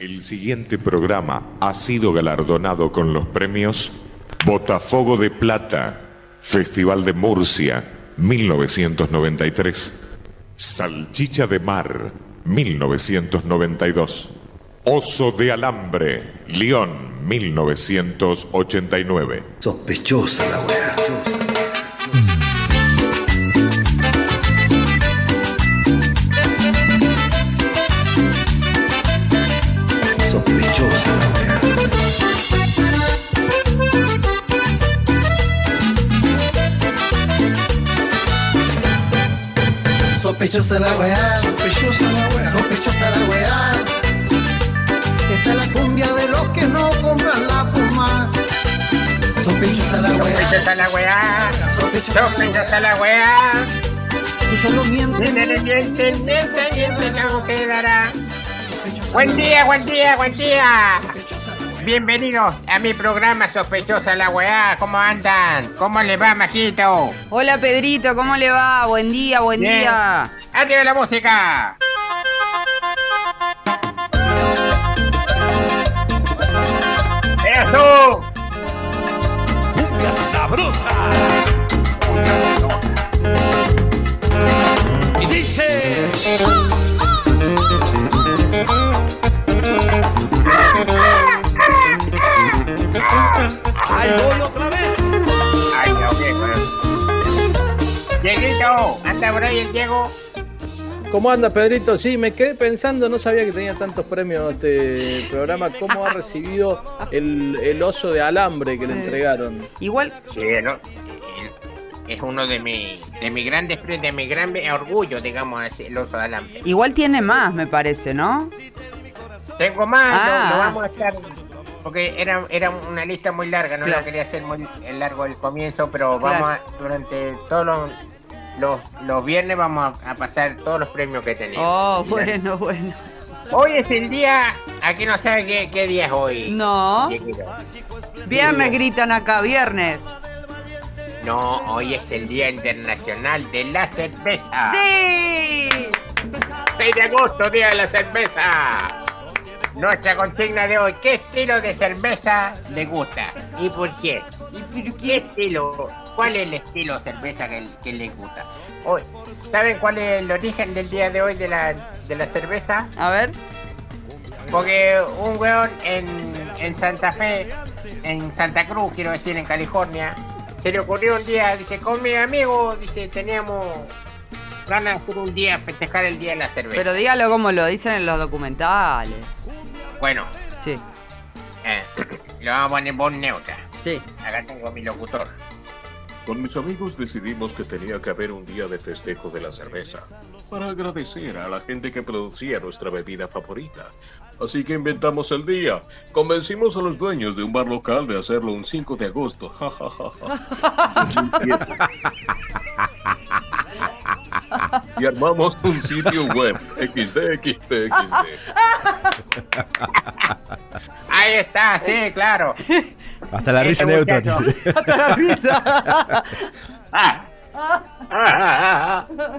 El siguiente programa ha sido galardonado con los premios Botafogo de Plata, Festival de Murcia, 1993, Salchicha de Mar, 1992, Oso de Alambre, León, 1989. Sospechosa la weá. Sospechosa la weá, Sospechosa la weá. sospechosa la weá. Esta es la cumbia de los que no compran la puma. Sospechosa la weá, Sospechosa la weá. sospechosa la weá. Tú solo mientes. Miente, miente, miente, miente, que algo quedará. Buen día, buen día, buen día. Bienvenidos a mi programa Sospechosa la weá. ¿Cómo andan? ¿Cómo les va, Majito? Hola Pedrito, ¿cómo le va? Buen día, buen Bien. día. ¡Arriba la música! ¡Eso! ¡Cumbia sabrosa! Y dice... ¡Ahí ¿Cómo anda, Pedrito? Sí, me quedé pensando, no sabía que tenía tantos premios este programa. ¿Cómo ha recibido el, el oso de alambre que le entregaron? Igual, Sí, ¿no? Es uno de mis de mi grandes de mi gran orgullo, digamos, así, el oso de alambre. igual tiene más, me parece, ¿no? Tengo más, Ah. no, vamos a estar. Porque era, era una lista muy larga, no Claro. lo quería hacer muy largo el comienzo, pero vamos a, durante todos los, los, los viernes vamos a, a pasar todos los premios que tenemos. Oh, bueno, bueno. Hoy es el día, aquí no sabe qué, qué día es hoy. No. Viernes gritan acá, viernes. No, hoy es el Día Internacional de la Cerveza. ¡Sí! 6 de agosto, Día de la Cerveza. Nuestra consigna de hoy, ¿qué estilo de cerveza le gusta? ¿Y por qué? ¿Y por qué estilo? ¿Cuál es el estilo de cerveza que, que le gusta? Hoy, ¿Saben cuál es el origen del día de hoy de la, de la cerveza? A ver. Porque un weón en, en Santa Fe, en Santa Cruz, quiero decir, en California, se le ocurrió un día, dice, con mi amigo, dice, teníamos ganas de hacer un día, festejar el día de la cerveza. Pero dígalo como lo dicen en los documentales. Bueno, Sí, eh, lo vamos a poner voz neutra. sí. Acá tengo mi locutor. Con mis amigos decidimos que tenía que haber un día de festejo de la cerveza, para agradecer a la gente que producía nuestra bebida favorita. Así que inventamos el día. Convencimos a los dueños de un bar local de hacerlo un 5 de agosto. Ja, ja, ja, ja. y armamos un sitio web, XD, XD, XD. Ahí está, sí, claro. Hasta la risa Ese neutra. Hasta la risa. Ah. Ah, ah, ah.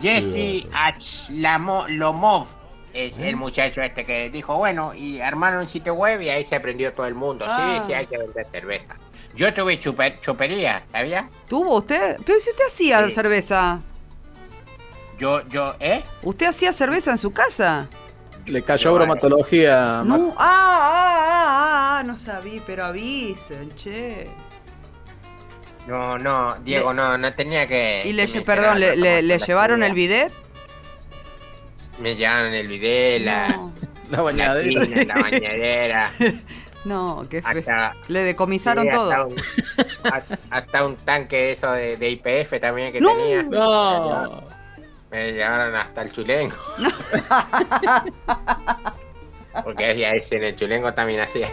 Jesse H. Lamo- Lomov es el muchacho este que dijo, bueno, y armaron un sitio web y ahí se aprendió todo el mundo. Ah. Sí, sí, hay que vender cerveza. Yo tuve chupe- chopería, ¿sabía? ¿Tuvo usted? Pero si usted hacía Sí. cerveza. Yo, yo, ¿eh? ¿Usted hacía cerveza en su casa? Le cayó bromatología. No. Ah, ah, ah, ah, no sabía, pero avisen, che. No, no, Diego, no, no tenía que... Y le, perdón, le, le- llevaron el bidet? Me llevaron el video, la, No, La la, bañadera. tina, la bañadera. no, qué feo. hasta, Le decomisaron sí, todo. Hasta un, hasta- hasta un tanque de eso de, de IPF también que No. tenía. No. Me llevaron hasta el chulengo. Porque ahí ahí en el chulengo también hacía.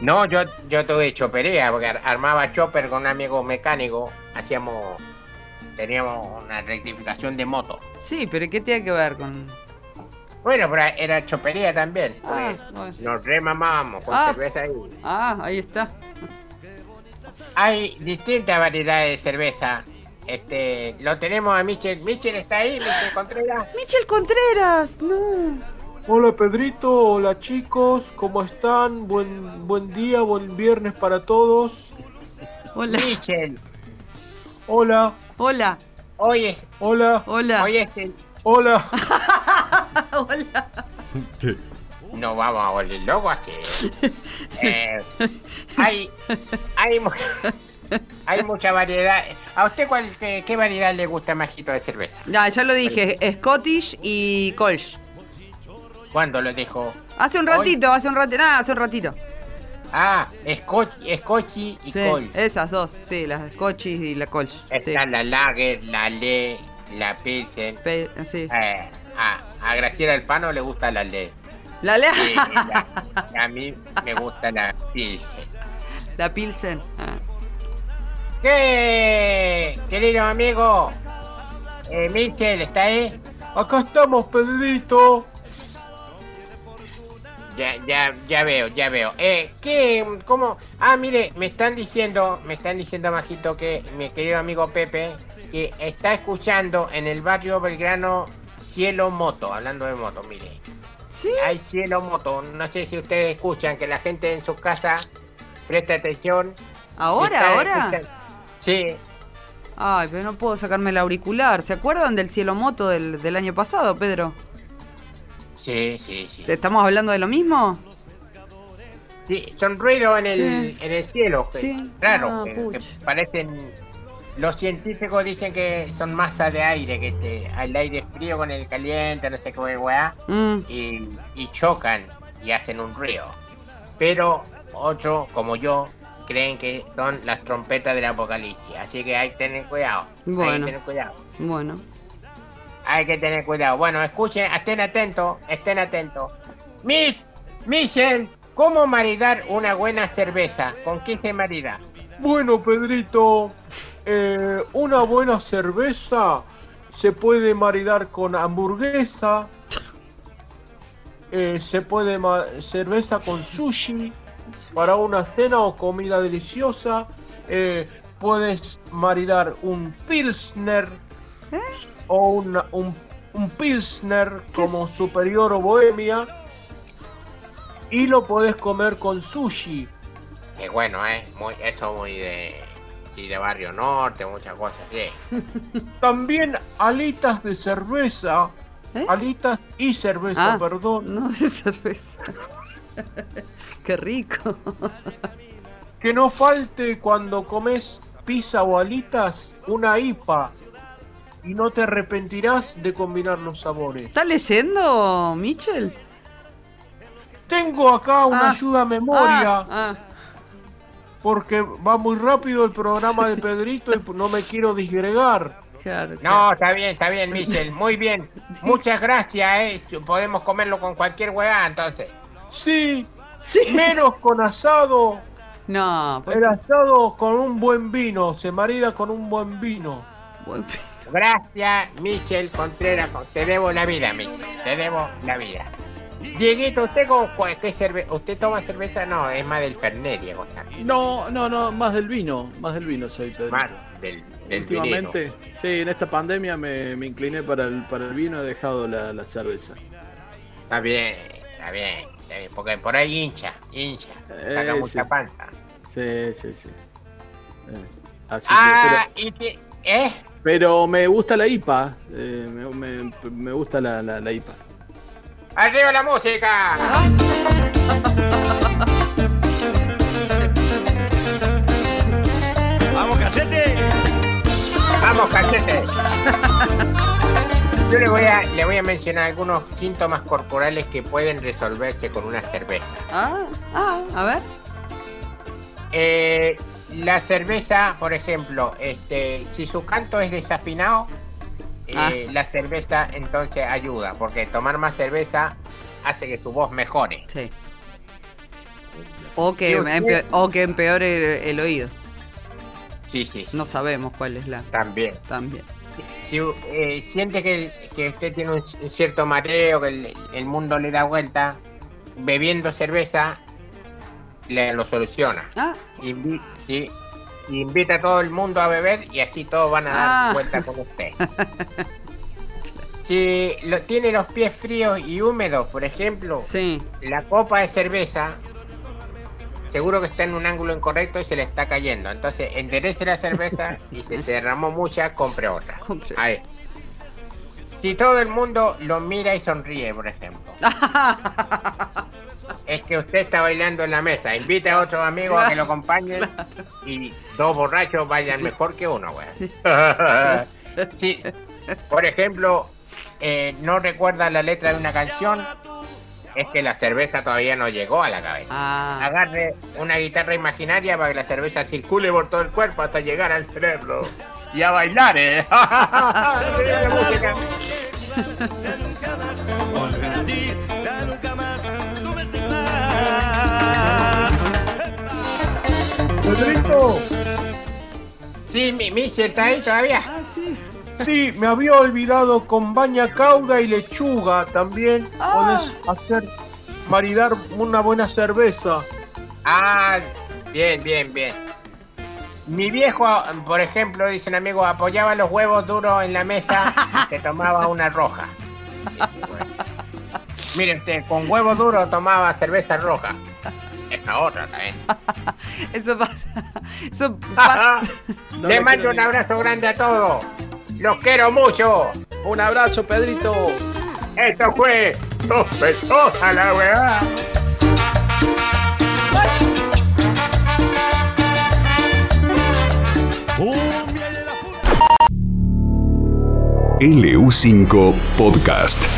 No, yo, yo tuve chopería, porque ar- armaba chopper con un amigo mecánico. Hacíamos. Teníamos una rectificación de moto. Sí, pero ¿qué tiene que ver con...? Bueno, pero era chopería también. Ah, pues, bueno. nos remamábamos con Ah. cerveza ahí. Ah, ahí está. Hay distintas variedades de cerveza. Este, lo tenemos a Michel. Michel está ahí, Michel Contreras. Michel Contreras, no. Hola Pedrito, hola chicos, ¿cómo están? Buen, buen día, buen viernes para todos. Hola. Michel, Hola, Hola. hoy es, hola, Hola. hoy es el- hola. Hola. No vamos a volver locos así. Eh, hay, hay, hay mucha variedad. ¿A usted cuál, qué, qué variedad le gusta majito de cerveza? Ya, ya lo dije, Scottish y Kolsch. ¿Cuándo lo dijo? Hace un Hoy. ratito, hace un ratito, nada, hace un ratito. Ah, Scotch, Scotchy y Sí, Colt. esas dos, sí, las Scotchish y la Kolsch. Sí. Está la Lager, la Le, la Pilsen. Pe- sí. Eh, a, a Graciela Alfano le gusta la Le. La, le- la- y a mí me gusta la Pilsen. la Pilsen. Ah. ¿Qué, querido amigo? Eh, Michel, ¿está ahí? Acá estamos, Pedrito. Ya, ya, ya veo, ya veo. Eh, ¿qué? ¿Cómo? Ah, mire, me están diciendo, me están diciendo, Majito, que mi querido amigo Pepe, que está escuchando en el barrio Belgrano Cielo Moto, hablando de moto, mire. ¿Sí? Hay Cielo Moto, no sé si ustedes escuchan, que la gente en su casa presta atención. ¿Ahora, ahora? escuchando- Sí, Ay, pero no puedo sacarme el auricular. ¿Se acuerdan del cielo moto del, del año pasado, Pedro? sí, sí, sí. ¿Estamos hablando de lo mismo? Sí, son ruidos en el, Sí. en el cielo. que- Sí. Claro, Ah, que, parecen. Los científicos dicen que son masas de aire, que este, el aire frío con el caliente, no sé qué weá, Mm, y, y chocan y hacen un ruido. Pero otros, como yo, creen que son las trompetas del apocalipsis. Así que hay que tener cuidado. Hay Bueno. que tener cuidado. bueno. Hay que tener cuidado. Bueno, escuchen, estén atentos, estén atentos. Mi, Michel, ¿cómo maridar una buena cerveza? ¿Con qué se marida? Bueno, Pedrito, eh, una buena cerveza se puede maridar con hamburguesa, eh, se puede cerveza con sushi para una cena o comida deliciosa, eh, puedes maridar un pilsner o una- un, un pilsner como superior o bohemia y lo puedes comer con sushi. Que bueno, ¿eh? Muy, eso muy de, sí, de barrio norte, muchas cosas así. También alitas de cerveza. ¿Eh? Alitas y cerveza, Ah, perdón. No de cerveza. Qué rico. Que no falte cuando comes pizza o alitas una IPA. Y no te arrepentirás de combinar los sabores. ¿Estás leyendo, Michel? Tengo acá una Ah, ayuda a memoria. Ah, ah. Porque va muy rápido el programa de Pedrito y no me quiero disgregar. claro, claro. No, está bien, está bien, Michel, muy bien. Muchas gracias, ¿eh? Podemos comerlo con cualquier hueá, entonces. Sí, Sí. menos con asado. No, pues, El asado con un buen vino. Se marida con un buen vino. buen- Gracias, Michel Contreras. Te debo la vida, Michel. Te debo la vida. Dieguito, ¿usted con qué cerve ¿Usted toma cerveza? No, es más del Fernet, Diego. No, no, no, más del vino, más del vino soy, Pedro. Más del, del. Últimamente, sí, en esta pandemia me, me incliné para el, para el vino, he dejado la, la cerveza. Está bien, está bien, bien. Porque por ahí hincha, hincha. Saca Eh, mucha sí. panza. Sí, sí, sí. Eh, así Ah, que, y que... ¿Eh? pero, pero me gusta la IPA, eh, me, me- me gusta la, la, la IPA. ¡Arriba la música! ¡Vamos, cachete! ¡Vamos, cachete! Yo le voy, a, le voy a mencionar algunos síntomas corporales que pueden resolverse con una cerveza. Ah, ah, a ver. Eh, la cerveza, por ejemplo, este, si su canto es desafinado, eh, la cerveza entonces ayuda, porque tomar más cerveza hace que tu voz mejore. Sí. O que, Sí, usted- empe- o que empeore el, el oído. Sí, sí, sí, No sabemos cuál es la. también. También. Si eh, siente que, que usted tiene un, cierto mareo, que el, el mundo le da vuelta, bebiendo cerveza, le lo soluciona. Ah, Invi- sí, y invita a todo el mundo a beber y así todos van a dar Ah. vuelta con usted. Si lo, tiene los pies fríos y húmedos, por ejemplo, Sí. la copa de cerveza seguro que está en un ángulo incorrecto y se le está cayendo. Entonces enderece la cerveza y si se derramó mucha, compre otra. Ahí. Si todo el mundo lo mira y sonríe, por ejemplo. Es que usted está bailando en la mesa. Invita a otros amigos a que lo acompañen y dos borrachos vayan mejor que uno, güey. Sí, por ejemplo, eh, no recuerda la letra de una canción, es que la cerveza todavía no llegó a la cabeza. Ah, Agarre una guitarra imaginaria para que la cerveza circule por todo el cuerpo hasta llegar al cerebro. Y a bailar, ¿eh? Sí, mi Miche está ahí todavía. Sí. me había olvidado con baña cauda y lechuga también. Ah. Podés hacer maridar una buena cerveza. Ah, bien, bien, bien. Mi viejo, por ejemplo, dice un amigo, apoyaba los huevos duros en la mesa y se tomaba una roja. Mire usted, con huevo duro tomaba cerveza roja. Esta otra también. Eso pasa. Eso pasa. No Le mando un abrazo grande a todos. Los quiero mucho. Un abrazo, Pedrito. Esto fue sospechosa la weá. Cumbia de la pura. LU5 Podcast.